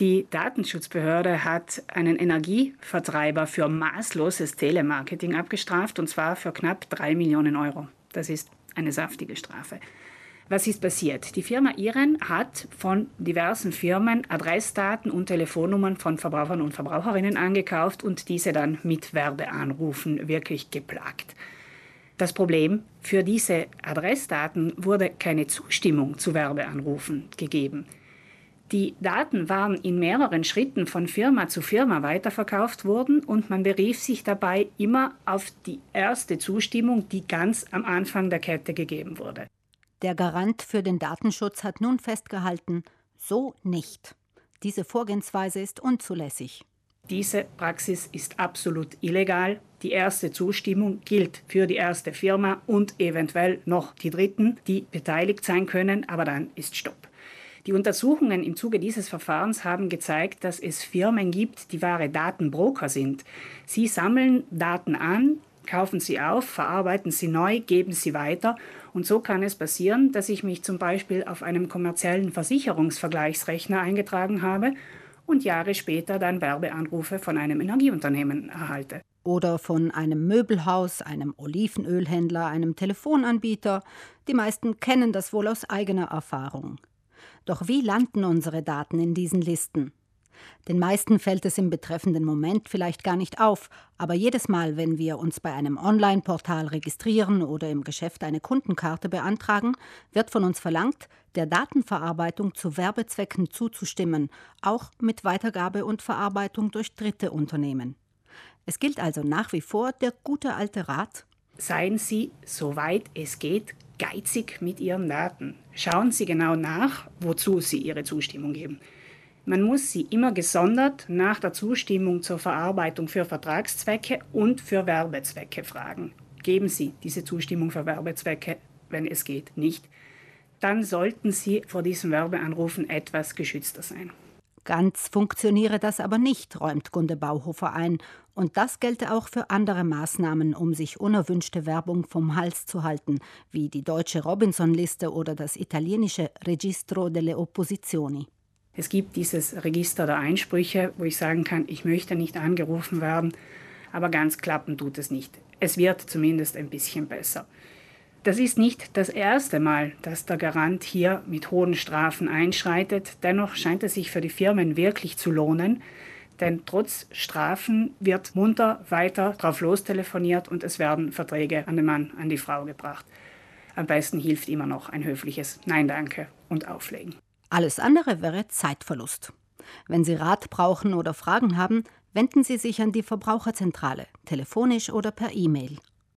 Die Datenschutzbehörde hat einen Energievertreiber für maßloses Telemarketing abgestraft, und zwar für knapp drei Millionen Euro. Das ist eine saftige Strafe. Was ist passiert? Die Firma Iren hat von diversen Firmen Adressdaten und Telefonnummern von Verbrauchern und Verbraucherinnen angekauft und diese dann mit Werbeanrufen wirklich geplagt. Das Problem, für diese Adressdaten wurde keine Zustimmung zu Werbeanrufen gegeben. Die Daten waren in mehreren Schritten von Firma zu Firma weiterverkauft worden und man berief sich dabei immer auf die erste Zustimmung, die ganz am Anfang der Kette gegeben wurde. Der Garant für den Datenschutz hat nun festgehalten, so nicht. Diese Vorgehensweise ist unzulässig. Diese Praxis ist absolut illegal. Die erste Zustimmung gilt für die erste Firma und eventuell noch die dritten, die beteiligt sein können, aber dann ist Stopp. Die Untersuchungen im Zuge dieses Verfahrens haben gezeigt, dass es Firmen gibt, die wahre Datenbroker sind. Sie sammeln Daten an, kaufen sie auf, verarbeiten sie neu, geben sie weiter. Und so kann es passieren, dass ich mich zum Beispiel auf einem kommerziellen Versicherungsvergleichsrechner eingetragen habe und Jahre später dann Werbeanrufe von einem Energieunternehmen erhalte. Oder von einem Möbelhaus, einem Olivenölhändler, einem Telefonanbieter. Die meisten kennen das wohl aus eigener Erfahrung. Doch wie landen unsere Daten in diesen Listen? Den meisten fällt es im betreffenden Moment vielleicht gar nicht auf, aber jedes Mal, wenn wir uns bei einem Online-Portal registrieren oder im Geschäft eine Kundenkarte beantragen, wird von uns verlangt, der Datenverarbeitung zu Werbezwecken zuzustimmen, auch mit Weitergabe und Verarbeitung durch dritte Unternehmen. Es gilt also nach wie vor der gute alte Rat Seien Sie, soweit es geht, geizig mit Ihren Daten. Schauen Sie genau nach, wozu Sie Ihre Zustimmung geben. Man muss sie immer gesondert nach der Zustimmung zur Verarbeitung für Vertragszwecke und für Werbezwecke fragen. Geben Sie diese Zustimmung für Werbezwecke, wenn es geht, nicht. Dann sollten Sie vor diesen Werbeanrufen etwas geschützter sein. Ganz funktioniere das aber nicht, räumt Gunde Bauhofer ein. Und das gelte auch für andere Maßnahmen, um sich unerwünschte Werbung vom Hals zu halten, wie die deutsche Robinson-Liste oder das italienische Registro delle Opposizioni. Es gibt dieses Register der Einsprüche, wo ich sagen kann, ich möchte nicht angerufen werden, aber ganz klappen tut es nicht. Es wird zumindest ein bisschen besser. Das ist nicht das erste Mal, dass der Garant hier mit hohen Strafen einschreitet. Dennoch scheint es sich für die Firmen wirklich zu lohnen, denn trotz Strafen wird munter weiter drauf lostelefoniert und es werden Verträge an den Mann, an die Frau gebracht. Am besten hilft immer noch ein höfliches Nein danke und Auflegen. Alles andere wäre Zeitverlust. Wenn Sie Rat brauchen oder Fragen haben, wenden Sie sich an die Verbraucherzentrale, telefonisch oder per E-Mail